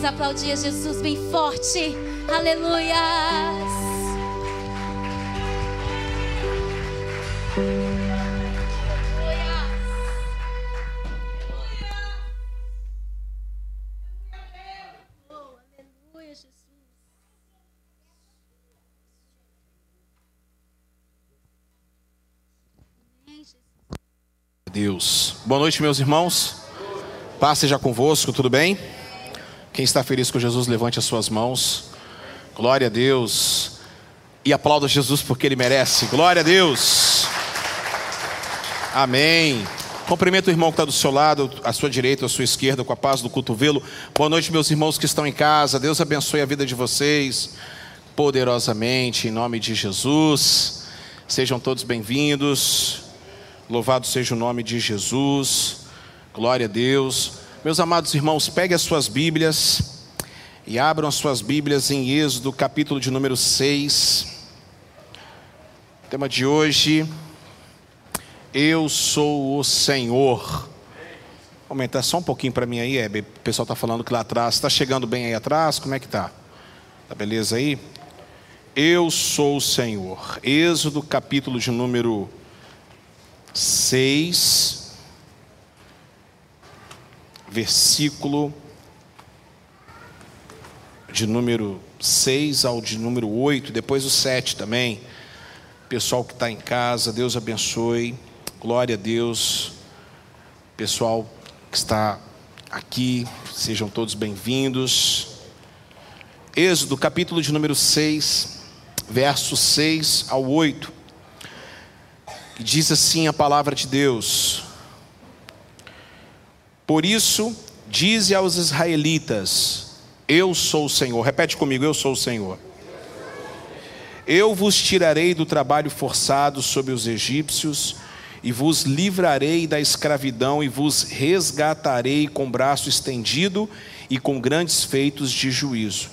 Vamos aplaudir a Jesus bem forte, aleluia. Deus. Boa noite, meus irmãos. Paz seja convosco, tudo bem? Quem está feliz com Jesus, levante as suas mãos. Glória a Deus. E aplauda Jesus porque ele merece. Glória a Deus. Amém. Cumprimento o irmão que está do seu lado, à sua direita, à sua esquerda, com a paz do cotovelo. Boa noite, meus irmãos que estão em casa. Deus abençoe a vida de vocês poderosamente, em nome de Jesus. Sejam todos bem-vindos. Louvado seja o nome de Jesus. Glória a Deus. Meus amados irmãos, peguem as suas Bíblias e abram as suas Bíblias em Êxodo, capítulo de número 6. tema de hoje: Eu sou o Senhor. Vou aumentar só um pouquinho para mim aí, Hebe. O pessoal está falando que lá atrás. Está chegando bem aí atrás? Como é que tá? Tá beleza aí? Eu sou o Senhor. Êxodo, capítulo de número 6, versículo de número 6 ao de número 8, depois o 7 também. Pessoal que está em casa, Deus abençoe, glória a Deus. Pessoal que está aqui, sejam todos bem-vindos. Êxodo, capítulo de número 6, versos 6 ao 8. E diz assim a palavra de Deus: Por isso, dize aos israelitas: Eu sou o Senhor. Repete comigo: Eu sou o Senhor. Eu vos tirarei do trabalho forçado sobre os egípcios, e vos livrarei da escravidão, e vos resgatarei com braço estendido e com grandes feitos de juízo.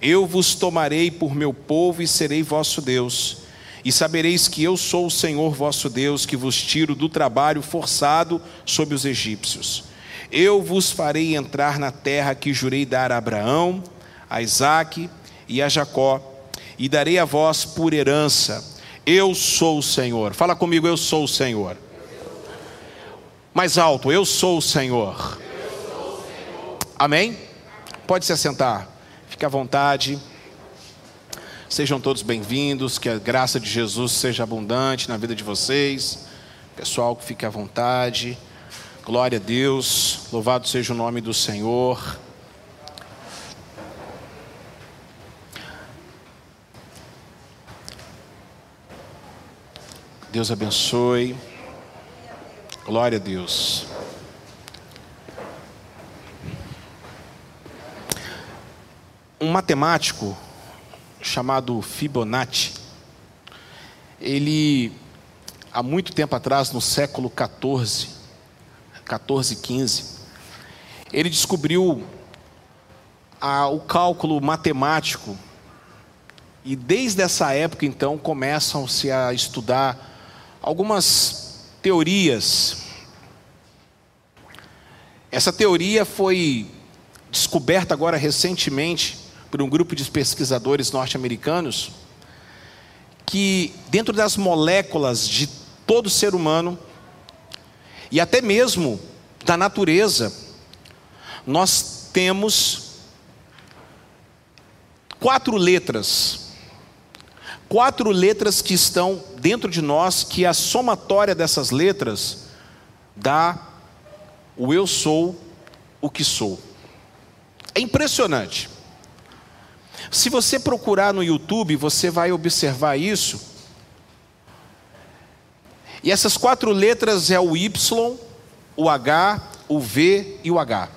Eu vos tomarei por meu povo e serei vosso Deus e sabereis que eu sou o Senhor vosso Deus, que vos tiro do trabalho forçado sobre os egípcios. Eu vos farei entrar na terra que jurei dar a Abraão, a Isaque e a Jacó, e darei a vós por herança. Eu sou o Senhor. Fala comigo, eu sou o Senhor. Mais alto, eu sou o Senhor. Amém? Pode se assentar. Fique à vontade. Sejam todos bem-vindos, que a graça de Jesus seja abundante na vida de vocês. Pessoal, que fique à vontade. Glória a Deus, louvado seja o nome do Senhor. Deus abençoe. Glória a Deus. Um matemático chamado Fibonacci. Ele, há muito tempo atrás, no século 14, 14, 15, ele descobriu a, o cálculo matemático e desde essa época, então, começam-se a estudar algumas teorias. Essa teoria foi descoberta agora recentemente por um grupo de pesquisadores norte-americanos que dentro das moléculas de todo ser humano e até mesmo da natureza, nós temos quatro letras. Quatro letras que estão dentro de nós, que a somatória dessas letras dá o eu sou o que sou. É impressionante. Se você procurar no YouTube, você vai observar isso. E essas quatro letras é o Y, o H, o V e o H.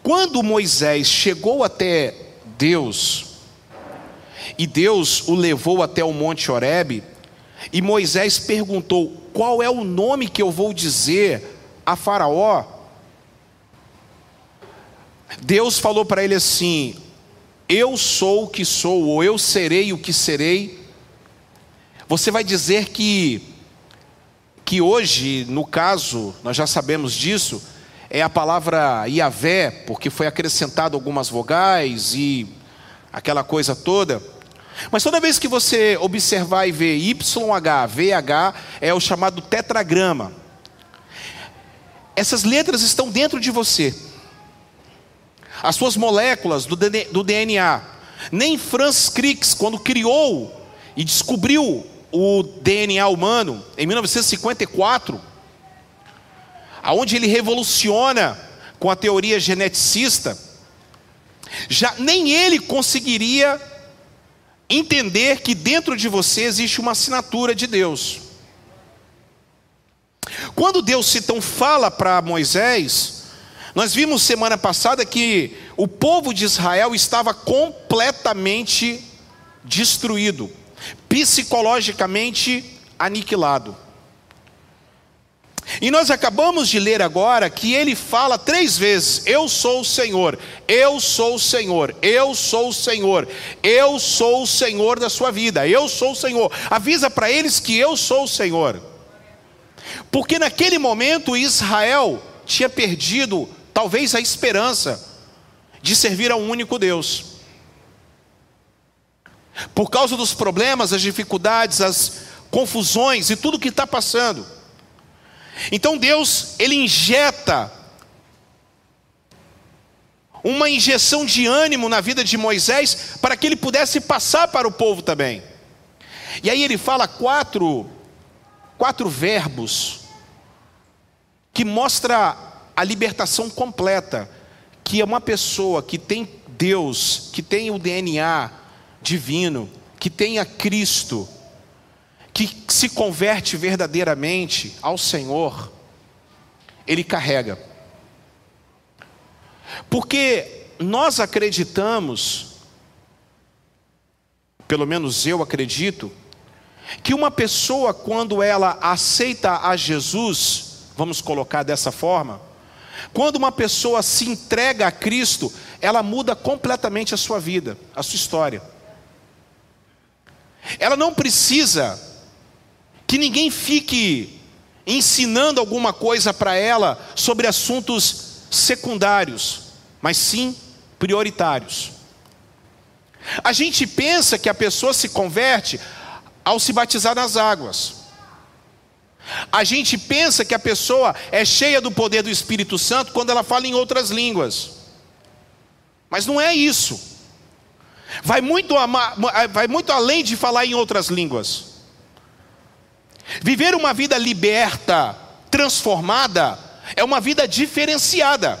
Quando Moisés chegou até Deus, e Deus o levou até o Monte Horebe, e Moisés perguntou: Qual é o nome que eu vou dizer a Faraó? Deus falou para ele assim: Eu sou o que sou, ou eu serei o que serei. Você vai dizer que que hoje, no caso, nós já sabemos disso, é a palavra Iavé, porque foi acrescentado algumas vogais e aquela coisa toda. Mas toda vez que você observar e ver YH, VH, é o chamado tetragrama. Essas letras estão dentro de você. As suas moléculas do DNA. Nem Franz Crick, quando criou e descobriu o DNA humano, em 1954, aonde ele revoluciona com a teoria geneticista, já nem ele conseguiria entender que dentro de você existe uma assinatura de Deus. Quando Deus então fala para Moisés, nós vimos semana passada que o povo de Israel estava completamente destruído, psicologicamente aniquilado. E nós acabamos de ler agora que ele fala três vezes: Eu sou o Senhor, eu sou o Senhor, eu sou o Senhor, eu sou o Senhor da sua vida, eu sou o Senhor. Avisa para eles que eu sou o Senhor. Porque naquele momento Israel tinha perdido, talvez, a esperança de servir a um único Deus. Por causa dos problemas, as dificuldades, as confusões e tudo que está passando. Então Deus, ele injeta uma injeção de ânimo na vida de Moisés para que ele pudesse passar para o povo também. E aí ele fala quatro quatro verbos que mostra a libertação completa, que é uma pessoa que tem Deus, que tem o DNA divino, que tem a Cristo, que se converte verdadeiramente ao Senhor, ele carrega. Porque nós acreditamos, pelo menos eu acredito, que uma pessoa, quando ela aceita a Jesus, vamos colocar dessa forma, quando uma pessoa se entrega a Cristo, ela muda completamente a sua vida, a sua história. Ela não precisa que ninguém fique ensinando alguma coisa para ela sobre assuntos secundários, mas sim prioritários. A gente pensa que a pessoa se converte ao se batizar nas águas. A gente pensa que a pessoa é cheia do poder do Espírito Santo quando ela fala em outras línguas. Mas não é isso. Vai muito, vai muito além de falar em outras línguas. Viver uma vida liberta, transformada, é uma vida diferenciada.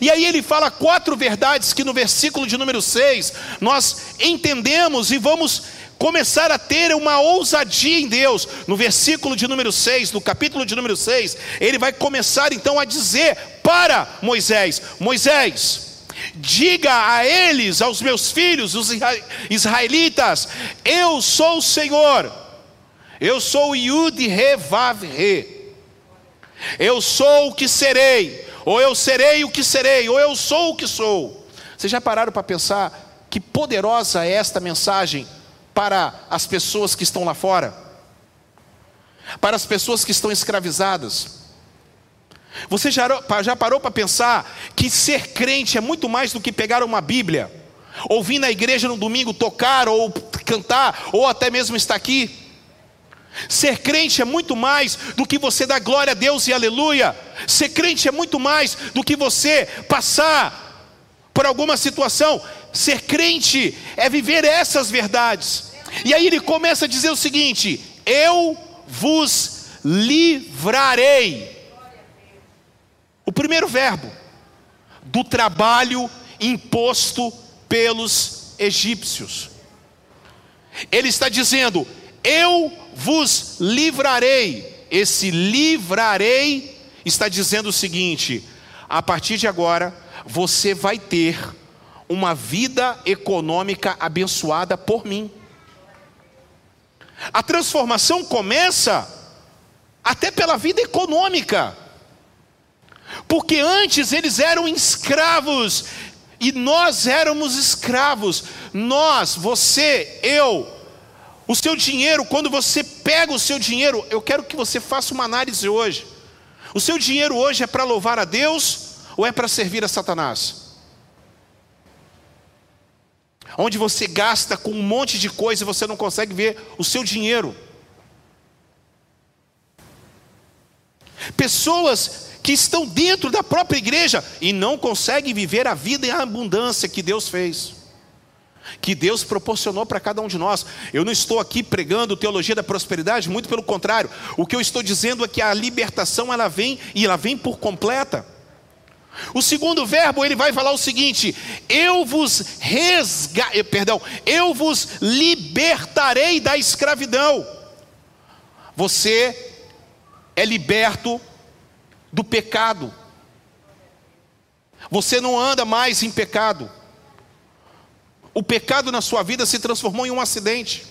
E aí ele fala quatro verdades que no versículo de número 6 nós entendemos e vamos começar a ter uma ousadia em Deus. No versículo de número 6, no capítulo de número 6, ele vai começar então a dizer para Moisés: Moisés, Diga a eles, aos meus filhos, os israelitas: Eu sou o Senhor, eu sou Yud Revav Re. Eu sou o que serei, ou eu serei o que serei, ou eu sou o que sou. Vocês já pararam para pensar que poderosa é esta mensagem para as pessoas que estão lá fora? Para as pessoas que estão escravizadas? Você já, já parou para pensar que ser crente é muito mais do que pegar uma Bíblia, ouvir na igreja no domingo tocar ou cantar, ou até mesmo estar aqui? Ser crente é muito mais do que você dar glória a Deus e aleluia. Ser crente é muito mais do que você passar por alguma situação. Ser crente é viver essas verdades. E aí ele começa a dizer o seguinte: Eu vos livrarei o primeiro verbo, do trabalho imposto pelos egípcios. Ele está dizendo: Eu vos livrarei. Esse livrarei está dizendo o seguinte: a partir de agora, você vai ter uma vida econômica abençoada por mim. A transformação começa até pela vida econômica. Porque antes eles eram escravos e nós éramos escravos. Nós, você, eu, O seu dinheiro, quando você pega o seu dinheiro, eu quero que você faça uma análise hoje. O seu dinheiro hoje é para louvar a Deus ou é para servir a Satanás? Onde você gasta com um monte de coisa e você não consegue ver o seu dinheiro. Pessoas que estão dentro da própria igreja e não conseguem viver a vida em abundância que Deus fez que Deus proporcionou para cada um de nós. Eu não estou aqui pregando teologia da prosperidade, muito pelo contrário. O que eu estou dizendo é que a libertação ela vem e ela vem por completa. O segundo verbo, ele vai falar o seguinte: eu vos resga, eh, perdão, eu vos libertarei da escravidão. Você é liberto do pecado. Você não anda mais em pecado. O pecado na sua vida se transformou em um acidente.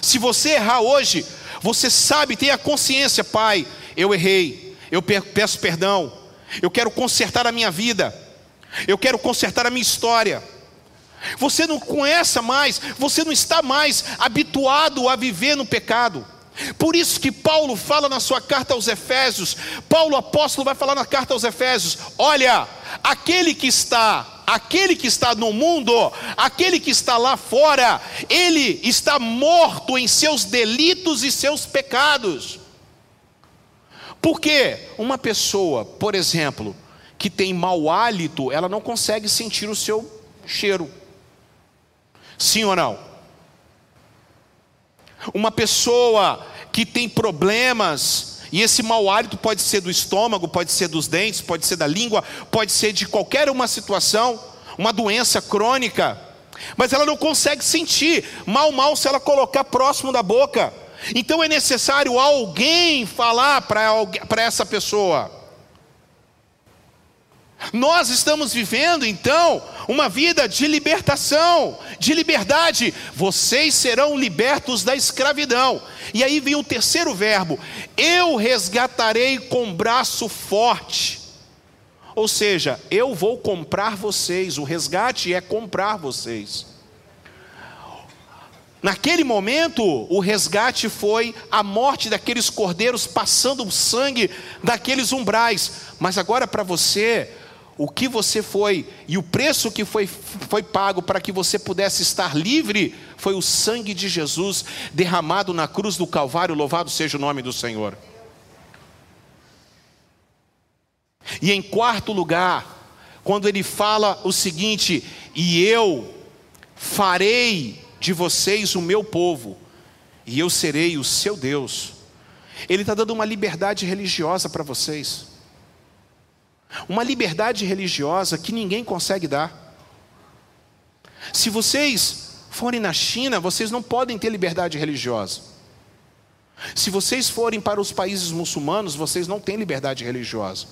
Se você errar hoje, você sabe, tem a consciência, Pai, eu errei, eu peço perdão, eu quero consertar a minha vida, eu quero consertar a minha história. Você não conhece mais, você não está mais habituado a viver no pecado. Por isso que Paulo fala na sua carta aos Efésios, Paulo apóstolo vai falar na carta aos Efésios: olha, aquele que está, aquele que está no mundo, aquele que está lá fora, ele está morto em seus delitos e seus pecados. Porque uma pessoa, por exemplo, que tem mau hálito, ela não consegue sentir o seu cheiro. Sim ou não? Uma pessoa que tem problemas, e esse mau hálito pode ser do estômago, pode ser dos dentes, pode ser da língua, pode ser de qualquer uma situação, uma doença crônica, mas ela não consegue sentir, mal, mal se ela colocar próximo da boca. Então é necessário alguém falar para essa pessoa. Nós estamos vivendo então uma vida de libertação, de liberdade. Vocês serão libertos da escravidão. E aí vem o terceiro verbo: eu resgatarei com braço forte. Ou seja, eu vou comprar vocês. O resgate é comprar vocês. Naquele momento, o resgate foi a morte daqueles cordeiros passando o sangue daqueles umbrais. Mas agora para você, o que você foi e o preço que foi, foi pago para que você pudesse estar livre foi o sangue de Jesus derramado na cruz do Calvário. Louvado seja o nome do Senhor. E em quarto lugar, quando ele fala o seguinte: E eu farei de vocês o meu povo, e eu serei o seu Deus. Ele está dando uma liberdade religiosa para vocês. Uma liberdade religiosa que ninguém consegue dar. Se vocês forem na China, vocês não podem ter liberdade religiosa. Se vocês forem para os países muçulmanos, vocês não têm liberdade religiosa.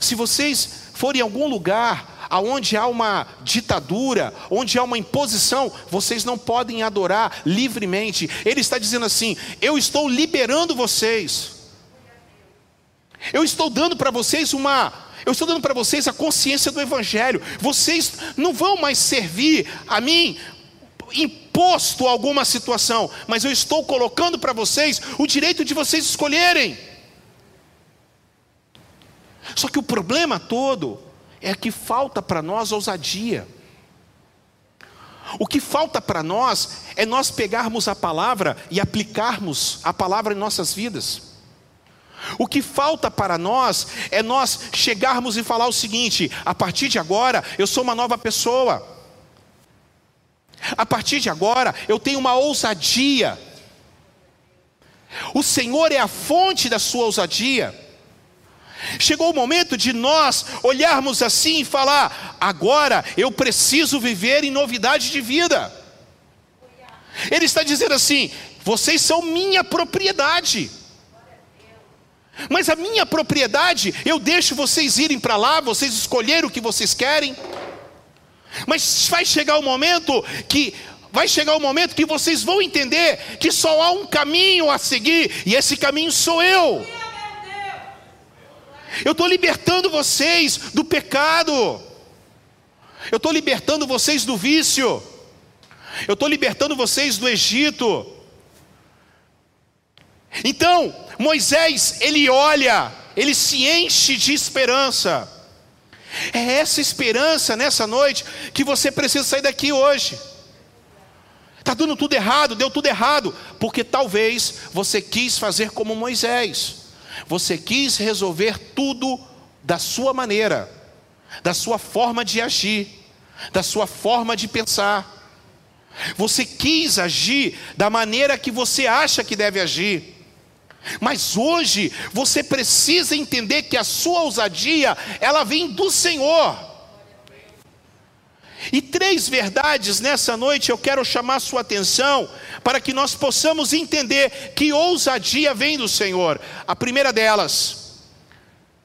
Se vocês forem em algum lugar aonde há uma ditadura, onde há uma imposição, vocês não podem adorar livremente. Ele está dizendo assim: eu estou liberando vocês. Eu estou dando para vocês uma, eu estou dando para vocês a consciência do Evangelho. Vocês não vão mais servir a mim imposto alguma situação, mas eu estou colocando para vocês o direito de vocês escolherem. Só que o problema todo é que falta para nós ousadia. O que falta para nós é nós pegarmos a palavra e aplicarmos a palavra em nossas vidas. O que falta para nós é nós chegarmos e falar o seguinte: a partir de agora eu sou uma nova pessoa. A partir de agora eu tenho uma ousadia. O Senhor é a fonte da sua ousadia. Chegou o momento de nós olharmos assim e falar: agora eu preciso viver em novidade de vida. Ele está dizendo assim: vocês são minha propriedade. Mas a minha propriedade, eu deixo vocês irem para lá, vocês escolherem o que vocês querem. Mas vai chegar o momento que vai chegar o momento que vocês vão entender que só há um caminho a seguir, e esse caminho sou eu. Eu estou libertando vocês do pecado. Eu estou libertando vocês do vício. Eu estou libertando vocês do Egito. Então, Moisés, ele olha, ele se enche de esperança. É essa esperança nessa noite que você precisa sair daqui hoje. Está dando tudo errado, deu tudo errado, porque talvez você quis fazer como Moisés, você quis resolver tudo da sua maneira, da sua forma de agir, da sua forma de pensar. Você quis agir da maneira que você acha que deve agir. Mas hoje você precisa entender que a sua ousadia, ela vem do Senhor. E três verdades nessa noite eu quero chamar sua atenção para que nós possamos entender que ousadia vem do Senhor. A primeira delas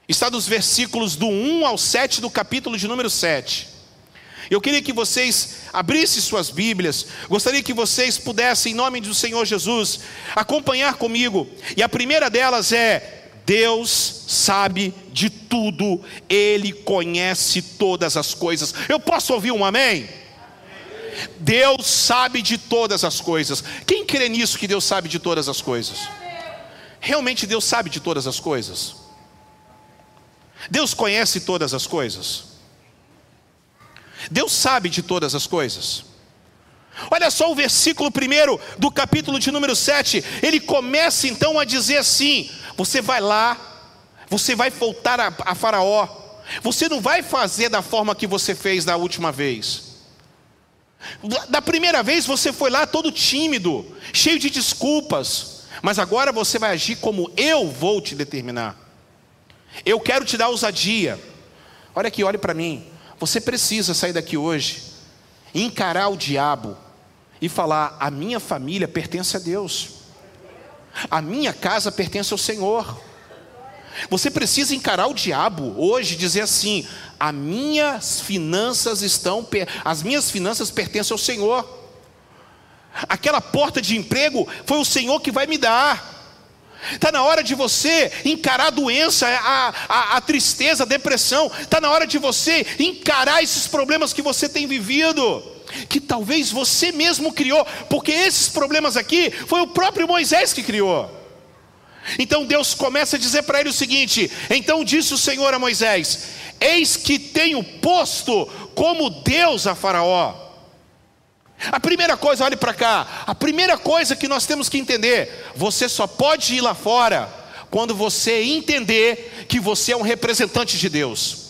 está dos versículos do 1 ao 7 do capítulo de número 7. Eu queria que vocês abrissem suas Bíblias, gostaria que vocês pudessem, em nome do Senhor Jesus, acompanhar comigo. E a primeira delas é: Deus sabe de tudo, Ele conhece todas as coisas. Eu posso ouvir um amém? Deus sabe de todas as coisas. Quem crê nisso que Deus sabe de todas as coisas? Realmente Deus sabe de todas as coisas? Deus conhece todas as coisas? Deus sabe de todas as coisas. Olha só o versículo primeiro do capítulo de número 7. Ele começa então a dizer assim: Você vai lá, você vai voltar a, a Faraó. Você não vai fazer da forma que você fez da última vez. Da primeira vez você foi lá todo tímido, cheio de desculpas. Mas agora você vai agir como eu vou te determinar. Eu quero te dar ousadia. Olha aqui, olhe para mim. Você precisa sair daqui hoje, encarar o diabo e falar: a minha família pertence a Deus, a minha casa pertence ao Senhor. Você precisa encarar o diabo hoje e dizer assim: as minhas finanças estão, as minhas finanças pertencem ao Senhor. Aquela porta de emprego foi o Senhor que vai me dar. Está na hora de você encarar a doença, a, a, a tristeza, a depressão. Está na hora de você encarar esses problemas que você tem vivido. Que talvez você mesmo criou, porque esses problemas aqui foi o próprio Moisés que criou. Então Deus começa a dizer para ele o seguinte: Então disse o Senhor a Moisés: Eis que tenho posto como Deus a Faraó a primeira coisa, olhe para cá, a primeira coisa que nós temos que entender: você só pode ir lá fora quando você entender que você é um representante de Deus.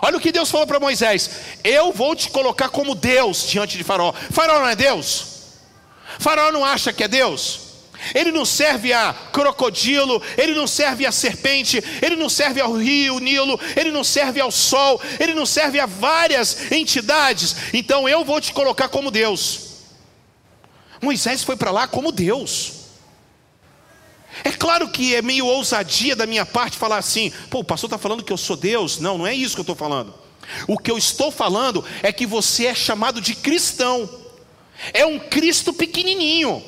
Olha o que Deus falou para Moisés: Eu vou te colocar como Deus diante de Faraó. Faraó não é Deus? Faraó não acha que é Deus? Ele não serve a crocodilo, ele não serve a serpente, ele não serve ao rio Nilo, ele não serve ao sol, ele não serve a várias entidades. Então eu vou te colocar como Deus. Moisés foi para lá como Deus. É claro que é meio ousadia da minha parte falar assim, pô, o pastor está falando que eu sou Deus. Não, não é isso que eu estou falando. O que eu estou falando é que você é chamado de cristão. É um Cristo pequenininho.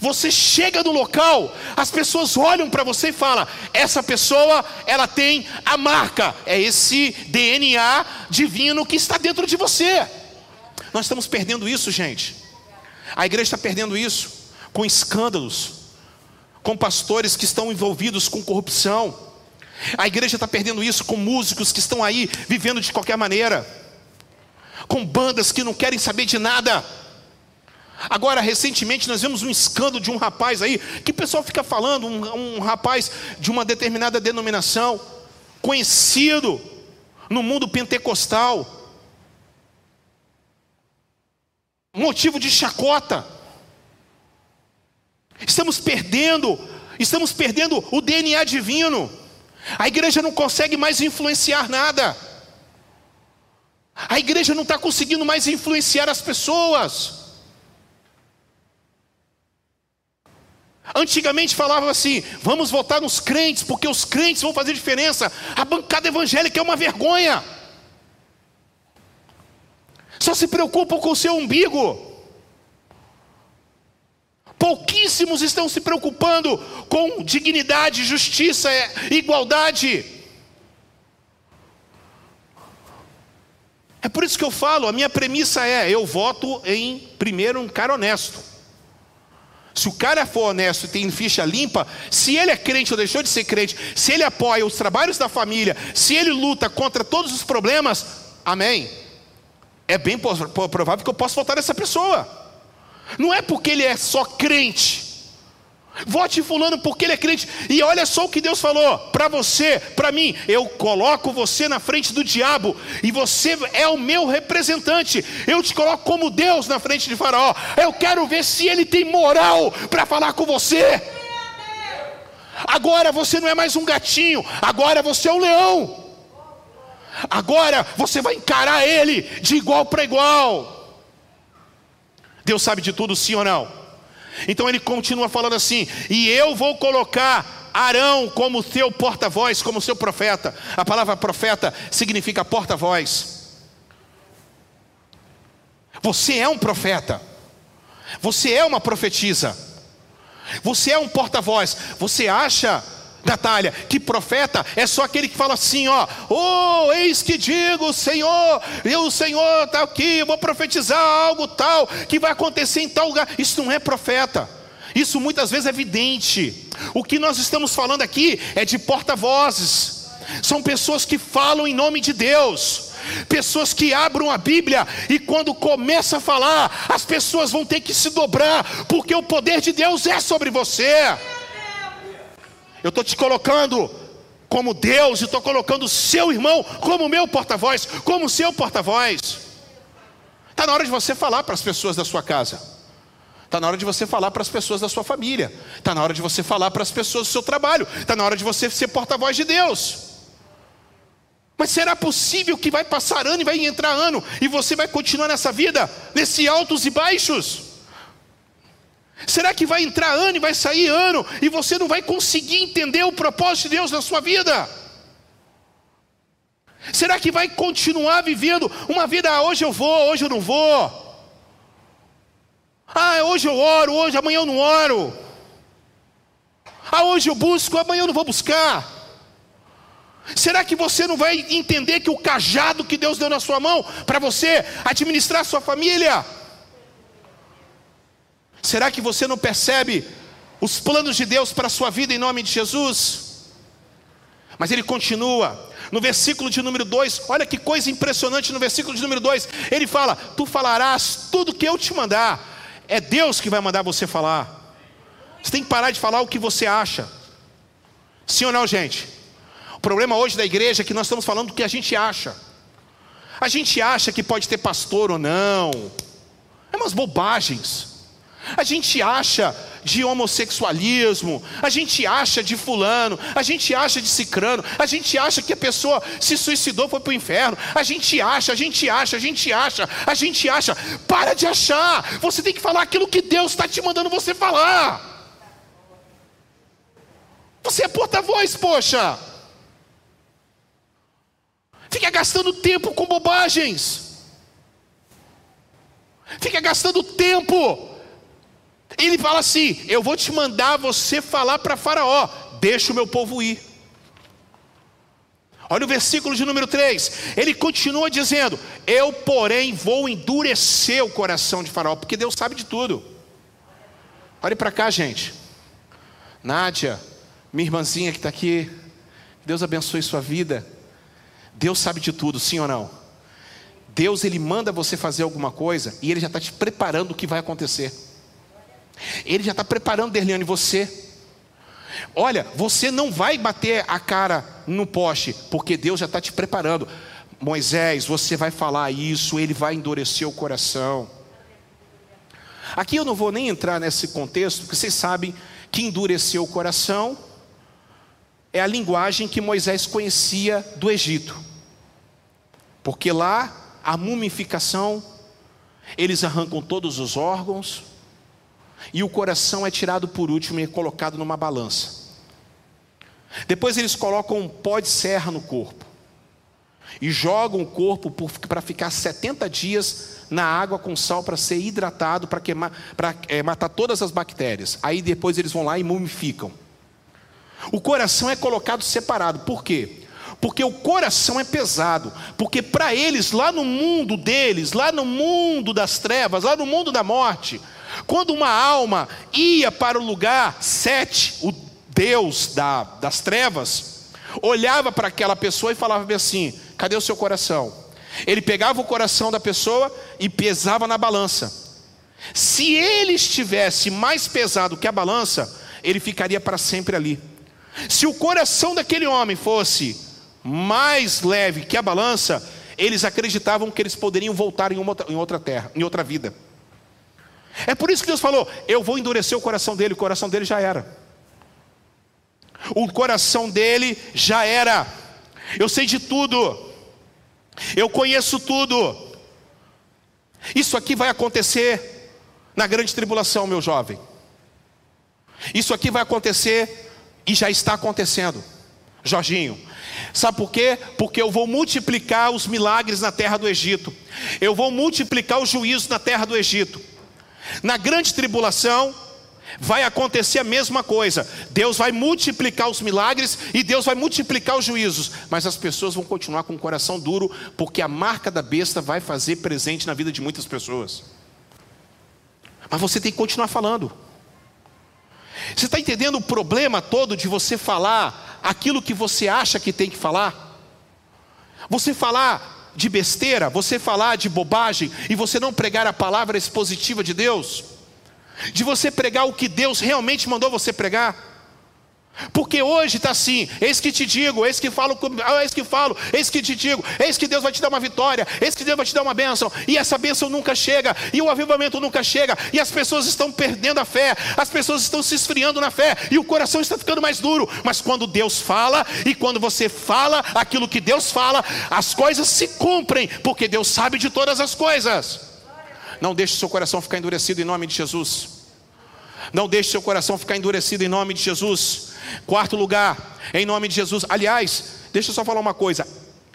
Você chega no local, as pessoas olham para você e falam: essa pessoa, ela tem a marca, é esse DNA divino que está dentro de você. Nós estamos perdendo isso, gente. A igreja está perdendo isso com escândalos, com pastores que estão envolvidos com corrupção. A igreja está perdendo isso com músicos que estão aí vivendo de qualquer maneira, com bandas que não querem saber de nada Agora, recentemente, nós vimos um escândalo de um rapaz aí, que o pessoal fica falando, um, um rapaz de uma determinada denominação, conhecido no mundo pentecostal, motivo de chacota. Estamos perdendo, estamos perdendo o DNA divino. A igreja não consegue mais influenciar nada. A igreja não está conseguindo mais influenciar as pessoas. Antigamente falava assim: vamos votar nos crentes, porque os crentes vão fazer diferença. A bancada evangélica é uma vergonha. Só se preocupam com o seu umbigo. Pouquíssimos estão se preocupando com dignidade, justiça, igualdade. É por isso que eu falo, a minha premissa é: eu voto em, primeiro, um cara honesto. Se o cara for honesto e tem ficha limpa, se ele é crente ou deixou de ser crente, se ele apoia os trabalhos da família, se ele luta contra todos os problemas, amém. É bem provável que eu possa votar nessa pessoa. Não é porque ele é só crente. Vote fulano porque ele é crente. E olha só o que Deus falou para você, para mim. Eu coloco você na frente do diabo e você é o meu representante. Eu te coloco como Deus na frente de Faraó. Eu quero ver se ele tem moral para falar com você. Agora você não é mais um gatinho, agora você é um leão. Agora você vai encarar ele de igual para igual. Deus sabe de tudo, sim ou não? Então ele continua falando assim: e eu vou colocar Arão como seu porta-voz, como seu profeta. A palavra profeta significa porta-voz. Você é um profeta. Você é uma profetisa. Você é um porta-voz. Você acha Natália, que profeta é só aquele que fala assim, ó, oh, eis que digo, Senhor, eu, o Senhor está aqui, eu vou profetizar algo tal, que vai acontecer em tal lugar. Isso não é profeta. Isso muitas vezes é evidente. O que nós estamos falando aqui é de porta-vozes. São pessoas que falam em nome de Deus. Pessoas que abram a Bíblia e quando começa a falar, as pessoas vão ter que se dobrar, porque o poder de Deus é sobre você. Eu estou te colocando como Deus e estou colocando o seu irmão como meu porta-voz, como seu porta-voz. Está na hora de você falar para as pessoas da sua casa. Está na hora de você falar para as pessoas da sua família. Está na hora de você falar para as pessoas do seu trabalho. Está na hora de você ser porta-voz de Deus. Mas será possível que vai passar ano e vai entrar ano e você vai continuar nessa vida, nesse altos e baixos? Será que vai entrar ano e vai sair ano e você não vai conseguir entender o propósito de Deus na sua vida? Será que vai continuar vivendo uma vida, ah, hoje eu vou, hoje eu não vou? Ah, hoje eu oro, hoje, amanhã eu não oro. Ah, hoje eu busco, amanhã eu não vou buscar. Será que você não vai entender que o cajado que Deus deu na sua mão para você administrar sua família? Será que você não percebe os planos de Deus para a sua vida em nome de Jesus? Mas ele continua, no versículo de número 2, olha que coisa impressionante no versículo de número 2, ele fala: Tu falarás tudo que eu te mandar, é Deus que vai mandar você falar. Você tem que parar de falar o que você acha. Sim ou não, gente? O problema hoje da igreja é que nós estamos falando do que a gente acha. A gente acha que pode ter pastor ou não. É umas bobagens. A gente acha de homossexualismo, a gente acha de fulano, a gente acha de cicrano, a gente acha que a pessoa se suicidou foi para o inferno, a gente acha, a gente acha, a gente acha, a gente acha. Para de achar, você tem que falar aquilo que Deus está te mandando você falar. Você é porta-voz, poxa. Fica gastando tempo com bobagens. Fica gastando tempo ele fala assim: Eu vou te mandar você falar para Faraó, deixa o meu povo ir. Olha o versículo de número 3. Ele continua dizendo: Eu, porém, vou endurecer o coração de Faraó, porque Deus sabe de tudo. Olhe para cá, gente. Nádia, minha irmãzinha que está aqui. Deus abençoe sua vida. Deus sabe de tudo, sim ou não? Deus, Ele manda você fazer alguma coisa e Ele já está te preparando o que vai acontecer. Ele já está preparando, Derliane, você. Olha, você não vai bater a cara no poste, porque Deus já está te preparando. Moisés, você vai falar isso, ele vai endurecer o coração. Aqui eu não vou nem entrar nesse contexto, porque vocês sabem que endurecer o coração é a linguagem que Moisés conhecia do Egito. Porque lá a mumificação, eles arrancam todos os órgãos, e o coração é tirado por último e é colocado numa balança. Depois eles colocam um pó de serra no corpo e jogam o corpo para ficar 70 dias na água com sal para ser hidratado, para é, matar todas as bactérias. Aí depois eles vão lá e mumificam. O coração é colocado separado. Por quê? Porque o coração é pesado. Porque para eles, lá no mundo deles, lá no mundo das trevas, lá no mundo da morte, quando uma alma ia para o lugar sete, o Deus da, das trevas, olhava para aquela pessoa e falava assim: cadê o seu coração? Ele pegava o coração da pessoa e pesava na balança. Se ele estivesse mais pesado que a balança, ele ficaria para sempre ali. Se o coração daquele homem fosse mais leve que a balança, eles acreditavam que eles poderiam voltar em, uma, em outra terra, em outra vida. É por isso que Deus falou: Eu vou endurecer o coração dele, o coração dele já era. O coração dele já era. Eu sei de tudo. Eu conheço tudo. Isso aqui vai acontecer na grande tribulação, meu jovem. Isso aqui vai acontecer e já está acontecendo. Jorginho, Sabe por quê? Porque eu vou multiplicar os milagres na terra do Egito. Eu vou multiplicar os juízos na terra do Egito. Na grande tribulação, vai acontecer a mesma coisa. Deus vai multiplicar os milagres e Deus vai multiplicar os juízos. Mas as pessoas vão continuar com o coração duro, porque a marca da besta vai fazer presente na vida de muitas pessoas. Mas você tem que continuar falando. Você está entendendo o problema todo de você falar aquilo que você acha que tem que falar? Você falar de besteira, você falar de bobagem e você não pregar a palavra expositiva de Deus? De você pregar o que Deus realmente mandou você pregar? Porque hoje está assim, eis que te digo, eis que falo, ah, eis que falo, eis que te digo, eis que Deus vai te dar uma vitória, eis que Deus vai te dar uma bênção, e essa bênção nunca chega, e o avivamento nunca chega, e as pessoas estão perdendo a fé, as pessoas estão se esfriando na fé, e o coração está ficando mais duro. Mas quando Deus fala, e quando você fala aquilo que Deus fala, as coisas se cumprem, porque Deus sabe de todas as coisas. Não deixe seu coração ficar endurecido em nome de Jesus. Não deixe seu coração ficar endurecido em nome de Jesus. Quarto lugar, em nome de Jesus. Aliás, deixa eu só falar uma coisa: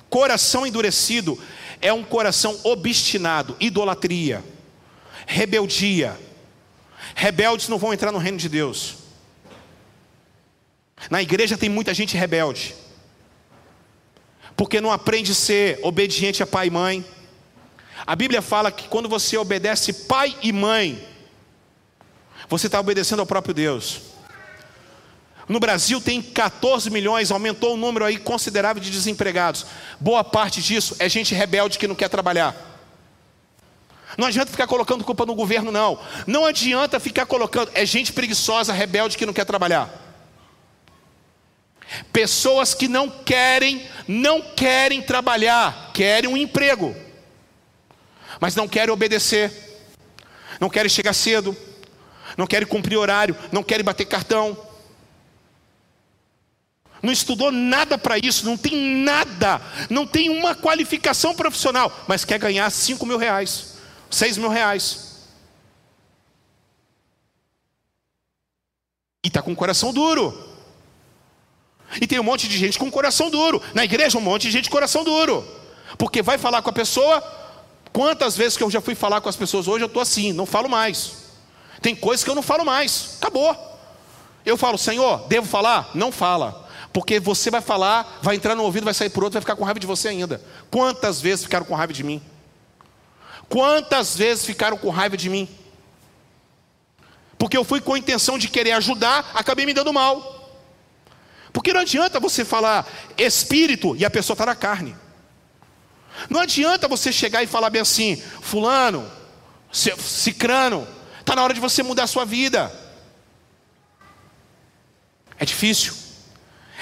coração endurecido é um coração obstinado, idolatria, rebeldia. Rebeldes não vão entrar no reino de Deus. Na igreja tem muita gente rebelde, porque não aprende a ser obediente a pai e mãe. A Bíblia fala que quando você obedece pai e mãe, você está obedecendo ao próprio Deus. No Brasil tem 14 milhões, aumentou o número aí considerável de desempregados. Boa parte disso é gente rebelde que não quer trabalhar. Não adianta ficar colocando culpa no governo, não. Não adianta ficar colocando. É gente preguiçosa, rebelde que não quer trabalhar. Pessoas que não querem, não querem trabalhar, querem um emprego, mas não querem obedecer, não querem chegar cedo, não querem cumprir horário, não querem bater cartão. Não estudou nada para isso, não tem nada, não tem uma qualificação profissional, mas quer ganhar 5 mil reais, 6 mil reais. E está com o coração duro. E tem um monte de gente com coração duro. Na igreja, um monte de gente com coração duro. Porque vai falar com a pessoa. Quantas vezes que eu já fui falar com as pessoas hoje, eu estou assim, não falo mais. Tem coisas que eu não falo mais, acabou. Eu falo, Senhor, devo falar? Não fala. Porque você vai falar, vai entrar no ouvido, vai sair por outro, vai ficar com raiva de você ainda. Quantas vezes ficaram com raiva de mim? Quantas vezes ficaram com raiva de mim? Porque eu fui com a intenção de querer ajudar, acabei me dando mal. Porque não adianta você falar espírito e a pessoa está na carne. Não adianta você chegar e falar bem assim, fulano, cicrano, Está na hora de você mudar a sua vida. É difícil.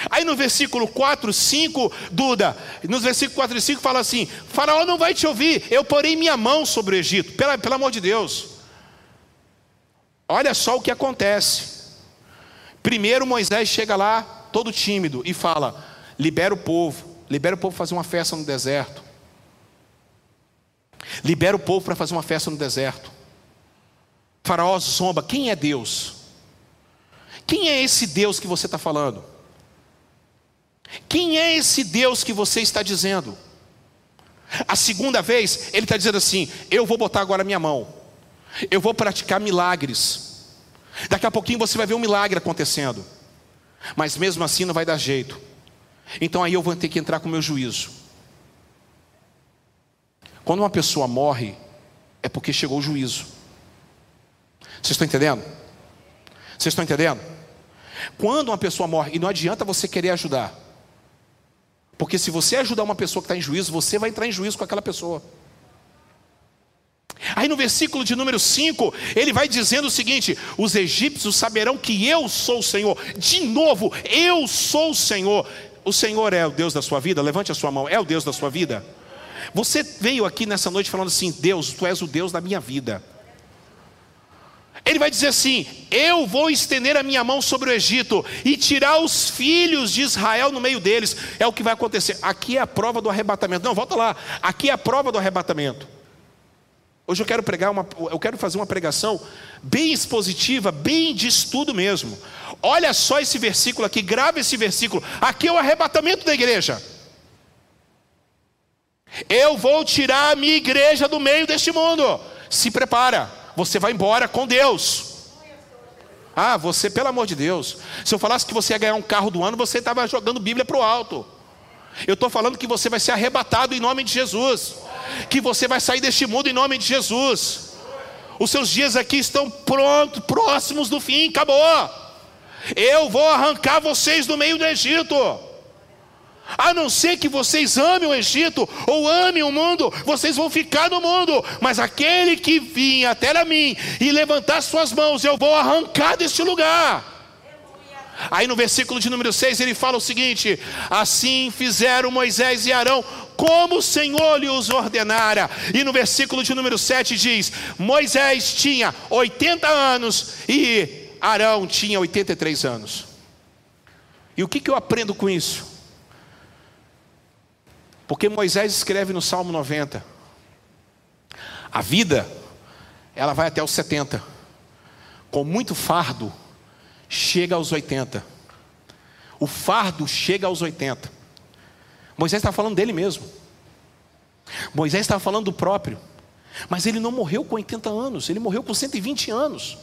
Aí no versículo 4, 5, Duda, nos versículos 4 e 5 fala assim: Faraó não vai te ouvir, eu porei minha mão sobre o Egito, pelo, pelo amor de Deus. Olha só o que acontece. Primeiro Moisés chega lá, todo tímido, e fala: libera o povo, libera o povo para fazer uma festa no deserto. Libera o povo para fazer uma festa no deserto. Faraó zomba: quem é Deus? Quem é esse Deus que você está falando? Quem é esse Deus que você está dizendo? A segunda vez, ele está dizendo assim: Eu vou botar agora minha mão, eu vou praticar milagres. Daqui a pouquinho você vai ver um milagre acontecendo, mas mesmo assim não vai dar jeito. Então aí eu vou ter que entrar com o meu juízo. Quando uma pessoa morre, é porque chegou o juízo. Vocês estão entendendo? Vocês estão entendendo? Quando uma pessoa morre, e não adianta você querer ajudar, porque se você ajudar uma pessoa que está em juízo, você vai entrar em juízo com aquela pessoa. Aí no versículo de número 5, ele vai dizendo o seguinte: os egípcios saberão que eu sou o Senhor. De novo, eu sou o Senhor. O Senhor é o Deus da sua vida? Levante a sua mão. É o Deus da sua vida? Você veio aqui nessa noite falando assim: Deus, tu és o Deus da minha vida. Ele vai dizer assim: Eu vou estender a minha mão sobre o Egito e tirar os filhos de Israel no meio deles. É o que vai acontecer. Aqui é a prova do arrebatamento. Não, volta lá. Aqui é a prova do arrebatamento. Hoje eu quero pregar uma, eu quero fazer uma pregação bem expositiva, bem de estudo mesmo. Olha só esse versículo aqui, grava esse versículo. Aqui é o arrebatamento da igreja. Eu vou tirar a minha igreja do meio deste mundo. Se prepara, você vai embora com Deus. Ah, você, pelo amor de Deus, se eu falasse que você ia ganhar um carro do ano, você estava jogando Bíblia para o alto. Eu estou falando que você vai ser arrebatado em nome de Jesus, que você vai sair deste mundo em nome de Jesus. Os seus dias aqui estão prontos, próximos do fim, acabou. Eu vou arrancar vocês do meio do Egito. A não ser que vocês amem o Egito ou amem o mundo, vocês vão ficar no mundo. Mas aquele que vinha até a mim e levantar suas mãos, eu vou arrancar deste lugar. Aí no versículo de número 6 ele fala o seguinte: Assim fizeram Moisés e Arão, como o Senhor lhes ordenara. E no versículo de número 7 diz: Moisés tinha 80 anos e Arão tinha 83 anos. E o que, que eu aprendo com isso? Porque Moisés escreve no Salmo 90: a vida, ela vai até os 70, com muito fardo, chega aos 80. O fardo chega aos 80. Moisés está falando dele mesmo. Moisés estava falando do próprio. Mas ele não morreu com 80 anos, ele morreu com 120 anos.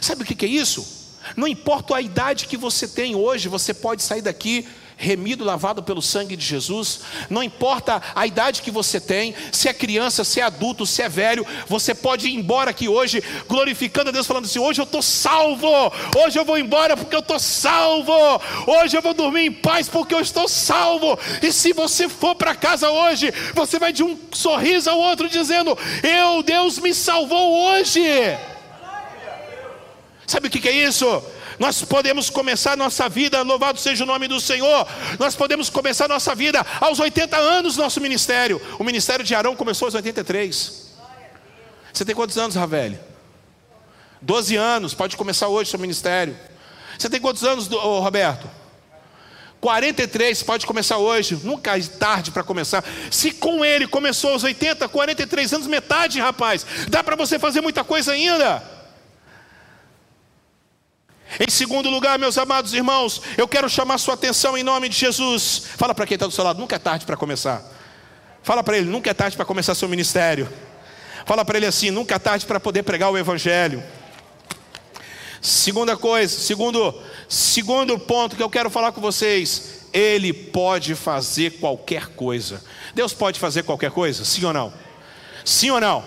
Sabe o que é isso? Não importa a idade que você tem hoje, você pode sair daqui remido, lavado pelo sangue de Jesus. Não importa a idade que você tem, se é criança, se é adulto, se é velho, você pode ir embora aqui hoje, glorificando a Deus, falando assim: hoje eu estou salvo, hoje eu vou embora porque eu estou salvo, hoje eu vou dormir em paz porque eu estou salvo. E se você for para casa hoje, você vai de um sorriso ao outro dizendo: Eu, Deus me salvou hoje. Sabe o que é isso? Nós podemos começar nossa vida, louvado seja o nome do Senhor. Nós podemos começar nossa vida aos 80 anos, nosso ministério. O ministério de Arão começou aos 83. Você tem quantos anos, Ravelli? 12 anos, pode começar hoje seu ministério. Você tem quantos anos, Roberto? 43, pode começar hoje, nunca é tarde para começar. Se com ele começou aos 80, 43 anos, metade, rapaz, dá para você fazer muita coisa ainda. Em segundo lugar, meus amados irmãos, eu quero chamar sua atenção em nome de Jesus. Fala para quem está do seu lado, nunca é tarde para começar. Fala para ele, nunca é tarde para começar seu ministério. Fala para ele assim, nunca é tarde para poder pregar o Evangelho. Segunda coisa, segundo, segundo ponto que eu quero falar com vocês, Ele pode fazer qualquer coisa. Deus pode fazer qualquer coisa? Sim ou não? Sim ou não?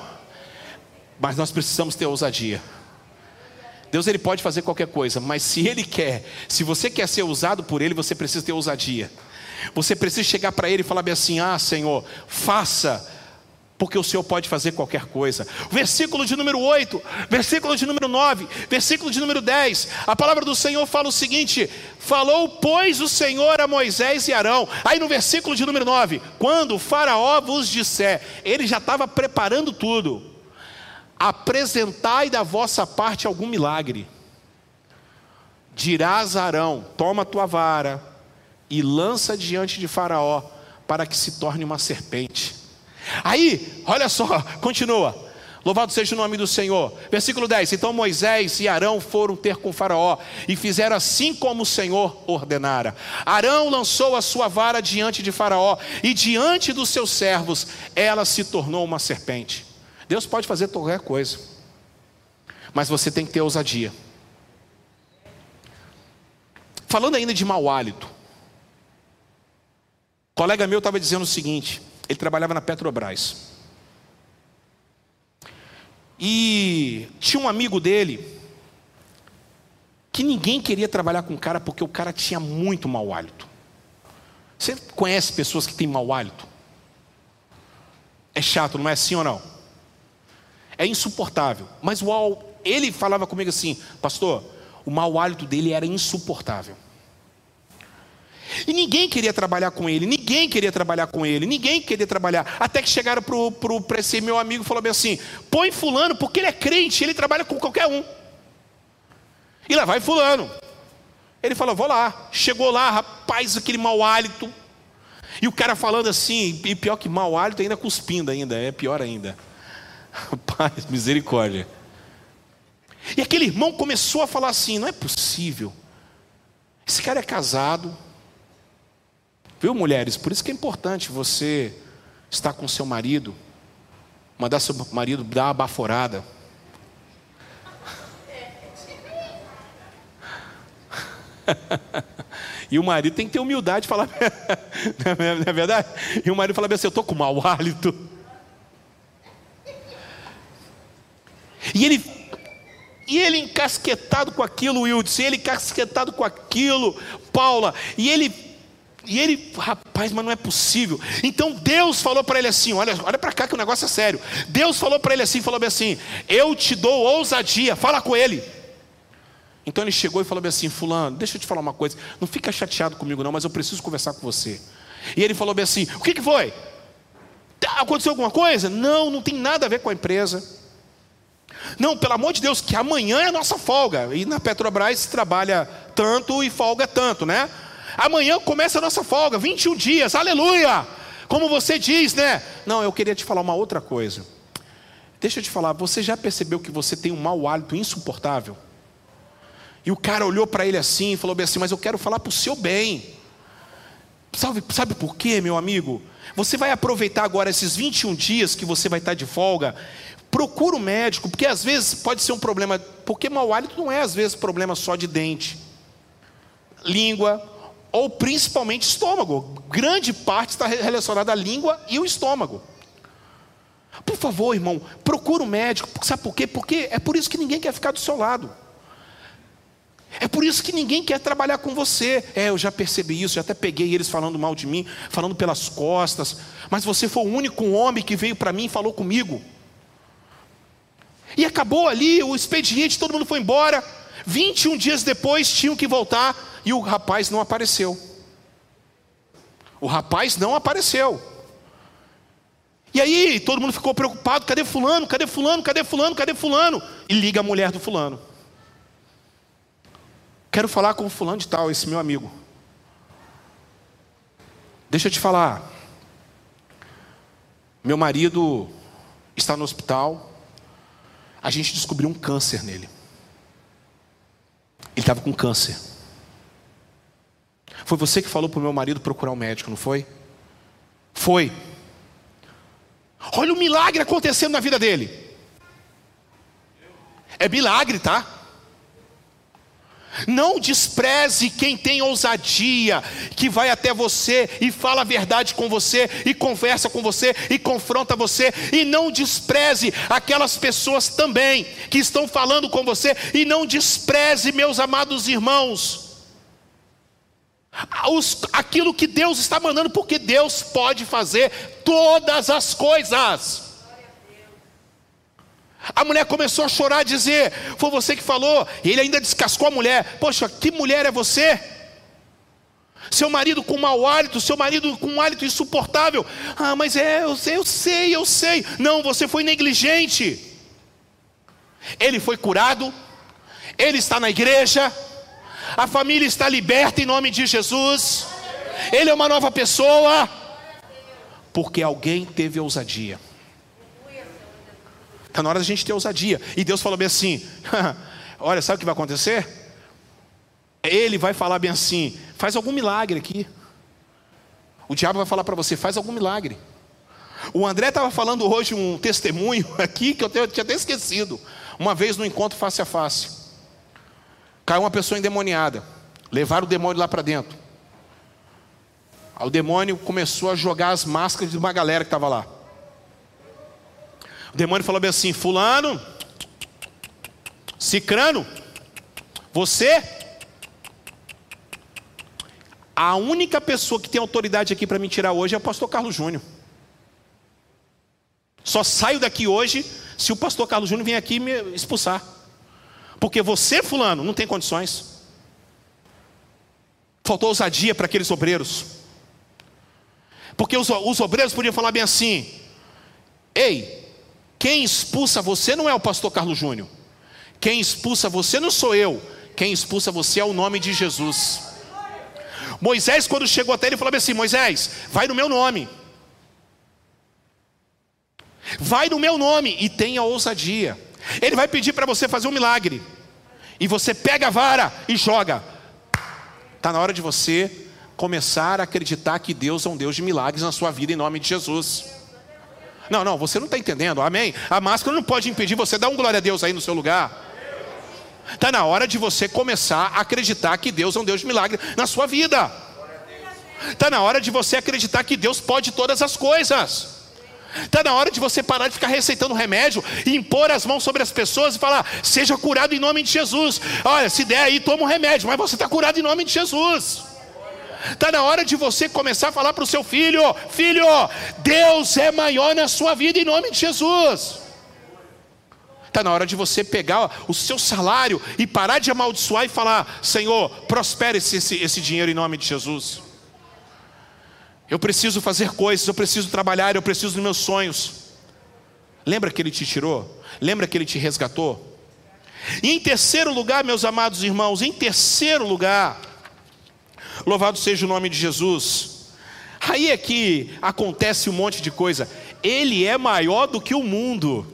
Mas nós precisamos ter ousadia. Deus ele pode fazer qualquer coisa, mas se ele quer, se você quer ser usado por ele, você precisa ter ousadia. Você precisa chegar para ele e falar bem assim: "Ah, Senhor, faça porque o Senhor pode fazer qualquer coisa. Versículo de número 8, versículo de número 9, versículo de número 10. A palavra do Senhor fala o seguinte: Falou, pois, o Senhor a Moisés e Arão. Aí no versículo de número 9, quando o Faraó vos disser, ele já estava preparando tudo apresentai da vossa parte algum milagre. Dirás a Arão: toma tua vara e lança diante de Faraó, para que se torne uma serpente. Aí, olha só, continua. Louvado seja o nome do Senhor. Versículo 10: Então Moisés e Arão foram ter com Faraó e fizeram assim como o Senhor ordenara. Arão lançou a sua vara diante de Faraó e diante dos seus servos ela se tornou uma serpente. Deus pode fazer qualquer coisa, mas você tem que ter ousadia. Falando ainda de mau hálito, colega meu estava dizendo o seguinte: ele trabalhava na Petrobras. E tinha um amigo dele que ninguém queria trabalhar com o cara porque o cara tinha muito mau hálito. Você conhece pessoas que têm mau hálito? É chato, não é assim ou não? É insuportável. Mas o, ele falava comigo assim, pastor, o mau hálito dele era insuportável. E ninguém queria trabalhar com ele, ninguém queria trabalhar com ele, ninguém queria trabalhar. Até que chegaram para esse meu amigo e falou bem assim: põe fulano, porque ele é crente, ele trabalha com qualquer um. E lá vai fulano. Ele falou, vou lá. Chegou lá, rapaz, aquele mau hálito. E o cara falando assim, e pior que mau hálito, ainda cuspindo ainda, é pior ainda. Rapaz, misericórdia. E aquele irmão começou a falar assim: não é possível. Esse cara é casado, Viu, mulheres? Por isso que é importante você estar com seu marido, mandar seu marido dar uma baforada. e o marido tem que ter humildade de falar, não é verdade? E o marido fala assim: Eu estou com mau hálito. E ele, e ele encasquetado com aquilo, Wilson, ele encasquetado com aquilo, Paula, e ele e ele, rapaz, mas não é possível. Então Deus falou para ele assim: olha, olha para cá que o negócio é sério. Deus falou para ele assim, falou assim: eu te dou ousadia, fala com ele. Então ele chegou e falou assim: fulano, deixa eu te falar uma coisa, não fica chateado comigo não, mas eu preciso conversar com você. E ele falou assim: o que, que foi? Tá, aconteceu alguma coisa? Não, não tem nada a ver com a empresa. Não, pelo amor de Deus, que amanhã é a nossa folga. E na Petrobras trabalha tanto e folga tanto, né? Amanhã começa a nossa folga, 21 dias, aleluia! Como você diz, né? Não, eu queria te falar uma outra coisa. Deixa eu te falar, você já percebeu que você tem um mau hálito insuportável? E o cara olhou para ele assim e falou bem assim: Mas eu quero falar para o seu bem. Sabe, sabe por quê, meu amigo? Você vai aproveitar agora esses 21 dias que você vai estar de folga. Procura o médico, porque às vezes pode ser um problema. Porque mau hálito não é às vezes problema só de dente, língua, ou principalmente estômago. Grande parte está relacionada à língua e o estômago. Por favor, irmão, procura um médico. Sabe por quê? Porque é por isso que ninguém quer ficar do seu lado. É por isso que ninguém quer trabalhar com você. É, eu já percebi isso, já até peguei eles falando mal de mim, falando pelas costas. Mas você foi o único homem que veio para mim e falou comigo. E acabou ali o expediente, todo mundo foi embora. 21 dias depois tinham que voltar e o rapaz não apareceu. O rapaz não apareceu. E aí todo mundo ficou preocupado: cadê Fulano? Cadê Fulano? Cadê Fulano? Cadê Fulano? E liga a mulher do Fulano. Quero falar com o Fulano de Tal, esse meu amigo. Deixa eu te falar. Meu marido está no hospital. A gente descobriu um câncer nele. Ele estava com câncer. Foi você que falou para o meu marido procurar um médico, não foi? Foi. Olha o milagre acontecendo na vida dele. É milagre, tá? Não despreze quem tem ousadia, que vai até você e fala a verdade com você, e conversa com você, e confronta você, e não despreze aquelas pessoas também que estão falando com você, e não despreze, meus amados irmãos os, aquilo que Deus está mandando, porque Deus pode fazer todas as coisas. A mulher começou a chorar, a dizer: Foi você que falou. E ele ainda descascou a mulher: Poxa, que mulher é você? Seu marido com mau hálito, seu marido com um hálito insuportável. Ah, mas é, eu sei, eu sei, eu sei. Não, você foi negligente. Ele foi curado, ele está na igreja, a família está liberta em nome de Jesus. Ele é uma nova pessoa. Porque alguém teve ousadia. Está na hora da gente ter ousadia. E Deus falou bem assim: Olha, sabe o que vai acontecer? Ele vai falar bem assim: faz algum milagre aqui. O diabo vai falar para você: faz algum milagre. O André estava falando hoje um testemunho aqui que eu tinha até esquecido. Uma vez no encontro face a face. Caiu uma pessoa endemoniada. Levaram o demônio lá para dentro. O demônio começou a jogar as máscaras de uma galera que estava lá. O demônio falou bem assim: Fulano, Cicrano, você, a única pessoa que tem autoridade aqui para me tirar hoje é o pastor Carlos Júnior. Só saio daqui hoje se o pastor Carlos Júnior vier aqui me expulsar. Porque você, fulano, não tem condições. Faltou ousadia para aqueles obreiros. Porque os, os obreiros podiam falar bem assim: Ei, quem expulsa você não é o pastor Carlos Júnior. Quem expulsa você não sou eu. Quem expulsa você é o nome de Jesus. Moisés, quando chegou até ele, falou assim: Moisés, vai no meu nome. Vai no meu nome e tenha ousadia. Ele vai pedir para você fazer um milagre. E você pega a vara e joga. Está na hora de você começar a acreditar que Deus é um Deus de milagres na sua vida em nome de Jesus. Não, não, você não está entendendo, amém? A máscara não pode impedir você dar um glória a Deus aí no seu lugar. Está na hora de você começar a acreditar que Deus é um Deus de milagre na sua vida. Está na hora de você acreditar que Deus pode todas as coisas. Está na hora de você parar de ficar receitando remédio e impor as mãos sobre as pessoas e falar: seja curado em nome de Jesus. Olha, se der aí, toma um remédio, mas você está curado em nome de Jesus. Está na hora de você começar a falar para o seu filho: Filho, Deus é maior na sua vida em nome de Jesus. Está na hora de você pegar o seu salário e parar de amaldiçoar e falar: Senhor, prospere esse, esse, esse dinheiro em nome de Jesus. Eu preciso fazer coisas, eu preciso trabalhar, eu preciso dos meus sonhos. Lembra que Ele te tirou? Lembra que Ele te resgatou? E em terceiro lugar, meus amados irmãos, em terceiro lugar, louvado seja o nome de Jesus. Aí é que acontece um monte de coisa. Ele é maior do que o mundo.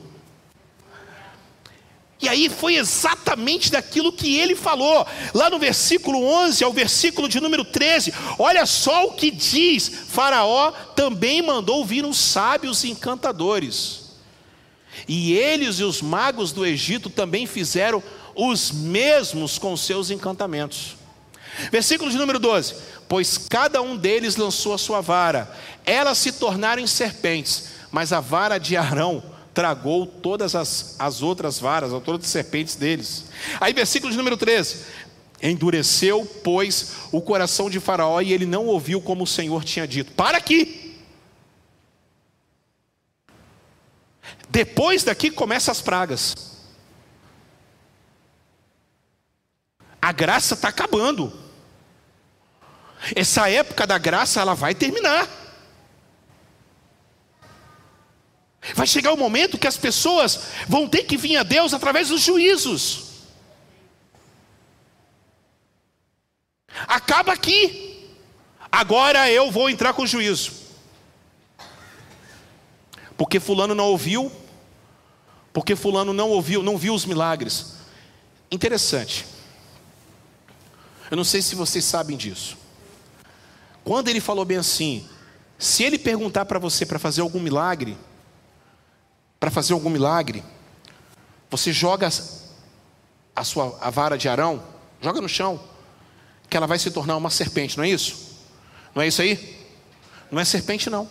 E aí foi exatamente daquilo que ele falou, lá no versículo 11 ao versículo de número 13. Olha só o que diz: Faraó também mandou vir os sábios e encantadores. E eles e os magos do Egito também fizeram os mesmos com seus encantamentos. Versículo de número 12: Pois cada um deles lançou a sua vara, elas se tornaram em serpentes, mas a vara de Arão tragou todas as, as outras varas, todas as serpentes deles. Aí, versículo de número 13: Endureceu, pois, o coração de Faraó e ele não ouviu como o Senhor tinha dito. Para aqui! Depois daqui começam as pragas. A graça está acabando. Essa época da graça ela vai terminar. Vai chegar o momento que as pessoas vão ter que vir a Deus através dos juízos. Acaba aqui. Agora eu vou entrar com juízo. Porque fulano não ouviu, porque fulano não ouviu, não viu os milagres. Interessante. Eu não sei se vocês sabem disso. Quando ele falou bem assim, se ele perguntar para você para fazer algum milagre, para fazer algum milagre, você joga a sua a vara de Arão, joga no chão, que ela vai se tornar uma serpente, não é isso? Não é isso aí? Não é serpente não.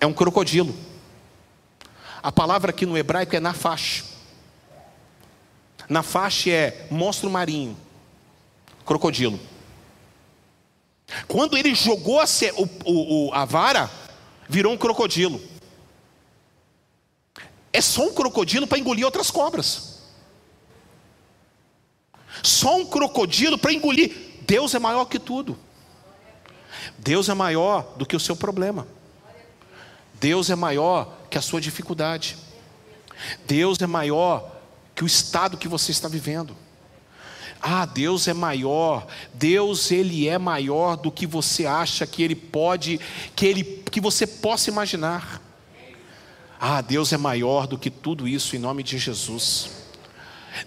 É um crocodilo. A palavra aqui no hebraico é nafash. Nafash é monstro marinho, crocodilo. Quando ele jogou a, o, o, a vara, virou um crocodilo é só um crocodilo para engolir outras cobras. Só um crocodilo para engolir. Deus é maior que tudo. Deus é maior do que o seu problema. Deus é maior que a sua dificuldade. Deus é maior que o estado que você está vivendo. Ah, Deus é maior. Deus ele é maior do que você acha que ele pode, que ele que você possa imaginar. Ah, Deus é maior do que tudo isso em nome de Jesus.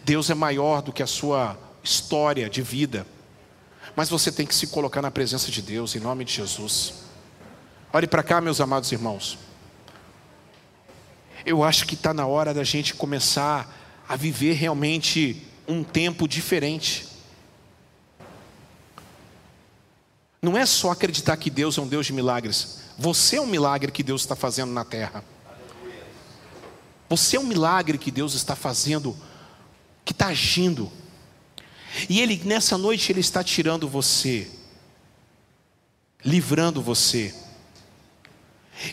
Deus é maior do que a sua história de vida. Mas você tem que se colocar na presença de Deus em nome de Jesus. Olhe para cá, meus amados irmãos. Eu acho que está na hora da gente começar a viver realmente um tempo diferente. não é só acreditar que Deus é um Deus de milagres. Você é um milagre que Deus está fazendo na terra. Você é um milagre que Deus está fazendo, que está agindo. E Ele, nessa noite, Ele está tirando você, livrando você.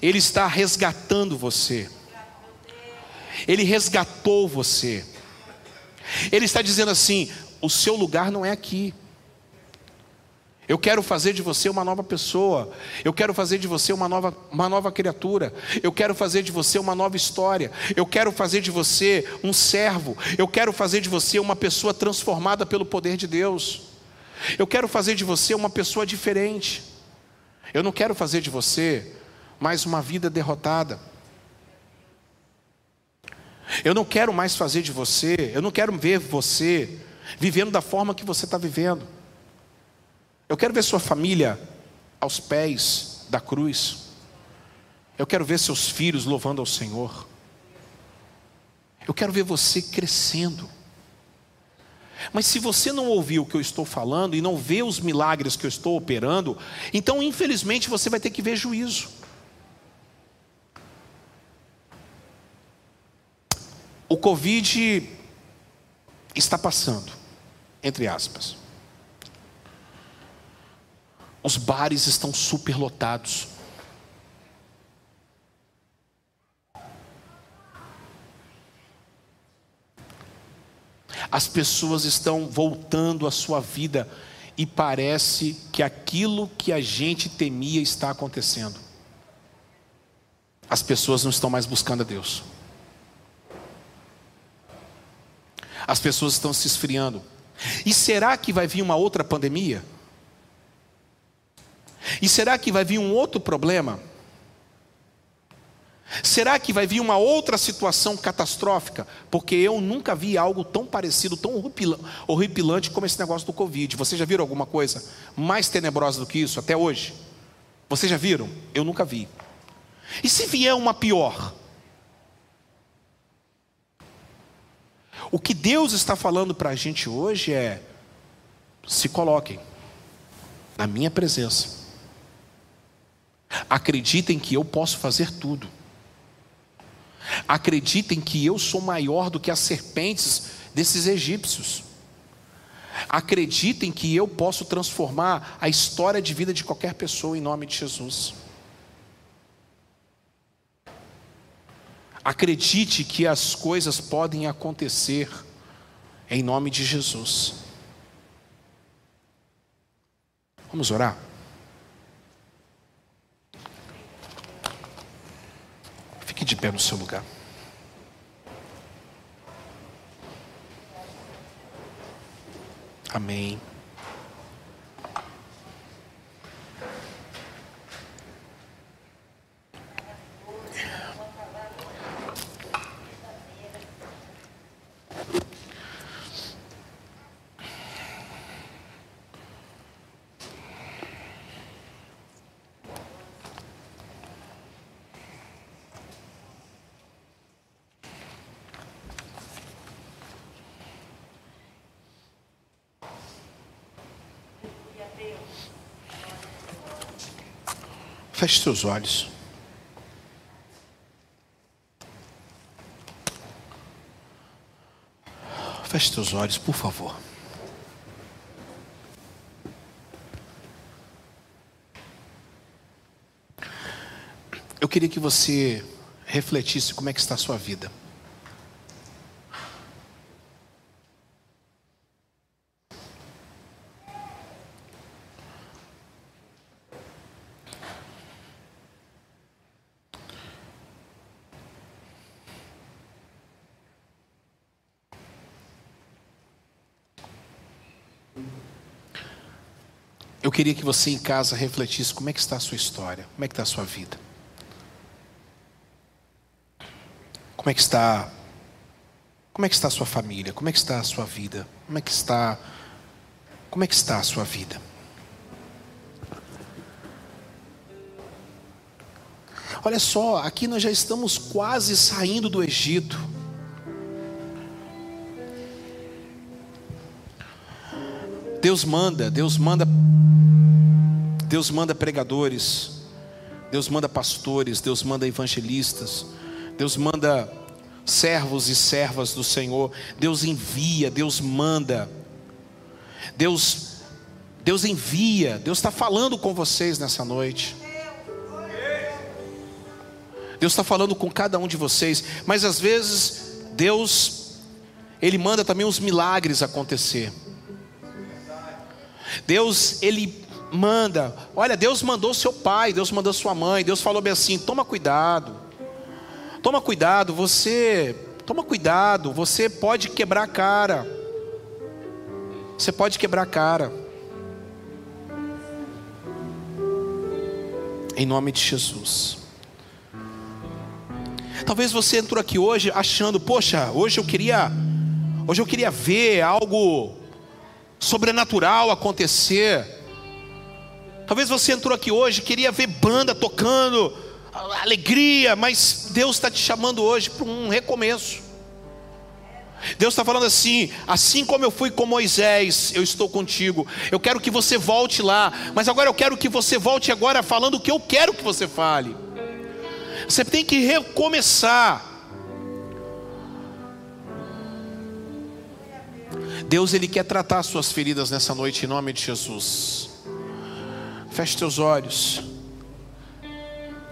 Ele está resgatando você. Ele resgatou você. Ele está dizendo assim: o seu lugar não é aqui. Eu quero fazer de você uma nova pessoa. Eu quero fazer de você uma nova, uma nova criatura. Eu quero fazer de você uma nova história. Eu quero fazer de você um servo. Eu quero fazer de você uma pessoa transformada pelo poder de Deus. Eu quero fazer de você uma pessoa diferente. Eu não quero fazer de você mais uma vida derrotada. Eu não quero mais fazer de você, eu não quero ver você vivendo da forma que você está vivendo. Eu quero ver sua família aos pés da cruz. Eu quero ver seus filhos louvando ao Senhor. Eu quero ver você crescendo. Mas se você não ouvir o que eu estou falando e não vê os milagres que eu estou operando, então infelizmente você vai ter que ver juízo. O Covid está passando, entre aspas. Os bares estão superlotados. As pessoas estão voltando à sua vida e parece que aquilo que a gente temia está acontecendo. As pessoas não estão mais buscando a Deus. As pessoas estão se esfriando. E será que vai vir uma outra pandemia? E será que vai vir um outro problema? Será que vai vir uma outra situação catastrófica? Porque eu nunca vi algo tão parecido, tão horripilante como esse negócio do Covid. Vocês já viram alguma coisa mais tenebrosa do que isso até hoje? Vocês já viram? Eu nunca vi. E se vier uma pior? O que Deus está falando para a gente hoje é: se coloquem na minha presença. Acreditem que eu posso fazer tudo. Acreditem que eu sou maior do que as serpentes desses egípcios. Acreditem que eu posso transformar a história de vida de qualquer pessoa em nome de Jesus. Acredite que as coisas podem acontecer em nome de Jesus. Vamos orar? Fique de pé no seu lugar. Amém. Feche seus olhos. Feche seus olhos, por favor. Eu queria que você refletisse como é que está a sua vida. Queria que você em casa refletisse como é que está a sua história, como é que está a sua vida. Como é que está como é que está a sua família? Como é que está a sua vida? Como é que está Como é que está a sua vida? Olha só, aqui nós já estamos quase saindo do Egito. Deus manda, Deus manda Deus manda pregadores, Deus manda pastores, Deus manda evangelistas, Deus manda servos e servas do Senhor, Deus envia, Deus manda, Deus, Deus envia, Deus está falando com vocês nessa noite. Deus está falando com cada um de vocês, mas às vezes Deus, Ele manda também os milagres acontecer. Deus, Ele manda, olha, Deus mandou seu pai, Deus mandou sua mãe, Deus falou bem assim: toma cuidado, toma cuidado, você, toma cuidado, você pode quebrar a cara, você pode quebrar a cara, em nome de Jesus. Talvez você entrou aqui hoje achando, poxa, hoje eu queria, hoje eu queria ver algo sobrenatural acontecer. Talvez você entrou aqui hoje queria ver banda tocando, alegria, mas Deus está te chamando hoje para um recomeço. Deus está falando assim: assim como eu fui com Moisés, eu estou contigo. Eu quero que você volte lá, mas agora eu quero que você volte agora falando o que eu quero que você fale. Você tem que recomeçar. Deus ele quer tratar suas feridas nessa noite em nome de Jesus. Feche teus olhos.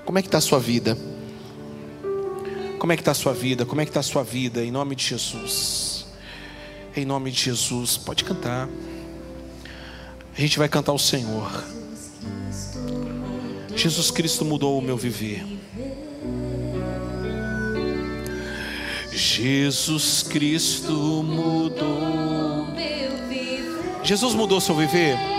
Como é que está a sua vida? Como é que está a sua vida? Como é que está a sua vida? Em nome de Jesus. Em nome de Jesus. Pode cantar. A gente vai cantar o Senhor. Jesus Cristo mudou o meu viver. Jesus Cristo mudou. Jesus mudou seu viver.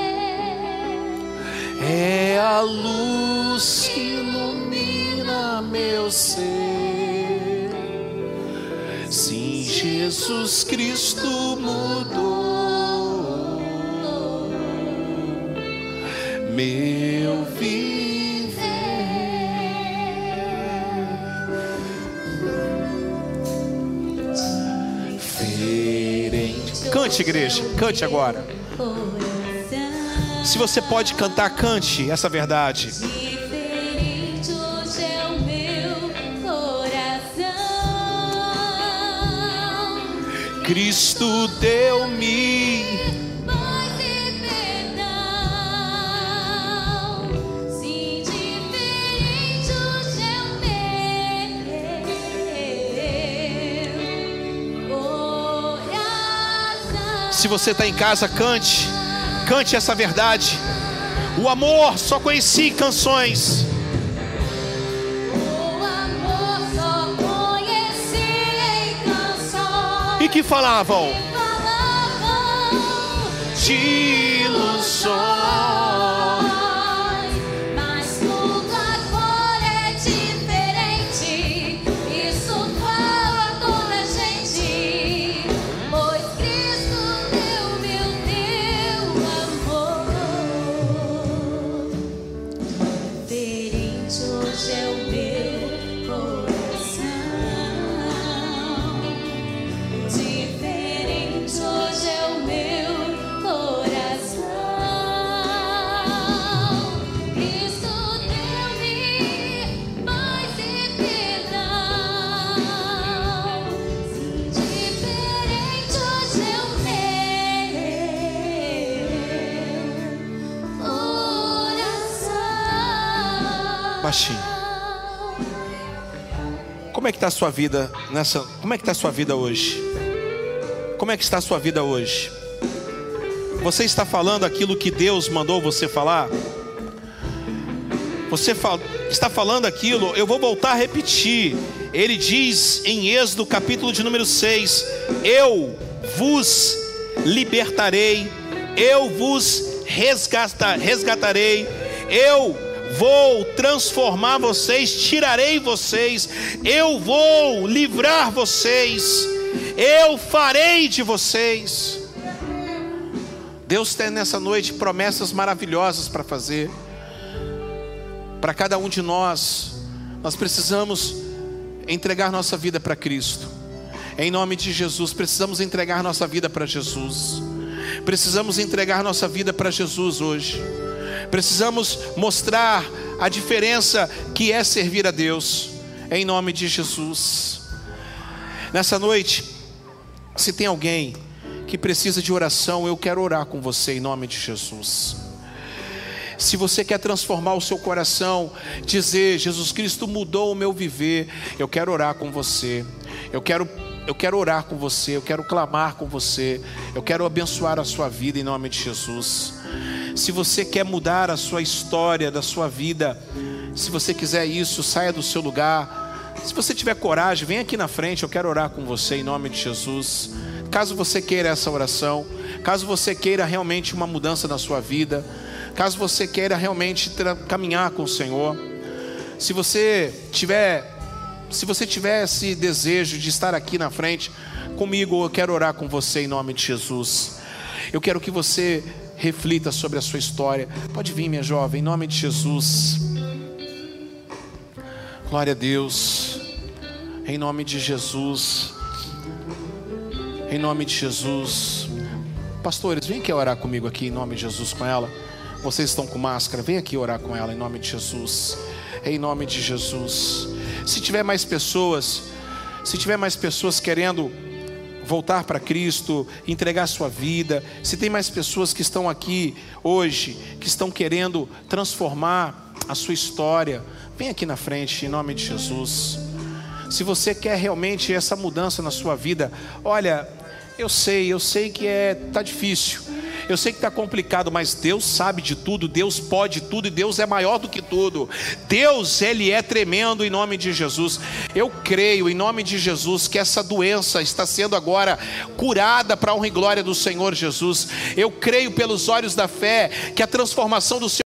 É a luz que ilumina meu ser. Sim, Jesus Cristo mudou meu viver. Cante, igreja, cante agora. Se você pode cantar, cante essa verdade. Cristo deu-me Se você está em casa, cante, cante essa verdade. O amor só conheci canções. O amor só conheci em canções. E que falavam Falavam de ilusões. Que está a sua vida nessa? Como é que está a sua vida hoje? Como é que está a sua vida hoje? Você está falando aquilo que Deus mandou você falar? Você fal- está falando aquilo, eu vou voltar a repetir. Ele diz em Êxodo, capítulo de número 6: Eu vos libertarei, eu vos resgata- resgatarei, eu vou transformar vocês, tirarei vocês, eu vou livrar vocês, eu farei de vocês. Deus tem nessa noite promessas maravilhosas para fazer para cada um de nós, nós precisamos entregar nossa vida para Cristo. Em nome de Jesus, precisamos entregar nossa vida para Jesus. Precisamos entregar nossa vida para Jesus hoje. Precisamos mostrar a diferença que é servir a Deus, em nome de Jesus. Nessa noite, se tem alguém que precisa de oração, eu quero orar com você em nome de Jesus. Se você quer transformar o seu coração, dizer: Jesus Cristo mudou o meu viver, eu quero orar com você. Eu quero eu quero orar com você, eu quero clamar com você, eu quero abençoar a sua vida em nome de Jesus. Se você quer mudar a sua história da sua vida, se você quiser isso, saia do seu lugar. Se você tiver coragem, vem aqui na frente, eu quero orar com você em nome de Jesus. Caso você queira essa oração, caso você queira realmente uma mudança na sua vida, caso você queira realmente caminhar com o Senhor, se você tiver se você tiver esse desejo de estar aqui na frente comigo, eu quero orar com você em nome de Jesus. Eu quero que você reflita sobre a sua história. Pode vir, minha jovem, em nome de Jesus. Glória a Deus. Em nome de Jesus. Em nome de Jesus. Pastores, vem aqui orar comigo aqui em nome de Jesus com ela. Vocês estão com máscara, vem aqui orar com ela em nome de Jesus. Em nome de Jesus. Se tiver mais pessoas, se tiver mais pessoas querendo voltar para Cristo, entregar sua vida, se tem mais pessoas que estão aqui hoje, que estão querendo transformar a sua história, vem aqui na frente em nome de Jesus. Se você quer realmente essa mudança na sua vida, olha, eu sei, eu sei que é tá difícil. Eu sei que está complicado, mas Deus sabe de tudo, Deus pode tudo e Deus é maior do que tudo. Deus, Ele é tremendo em nome de Jesus. Eu creio em nome de Jesus que essa doença está sendo agora curada para a honra e glória do Senhor Jesus. Eu creio pelos olhos da fé que a transformação do Senhor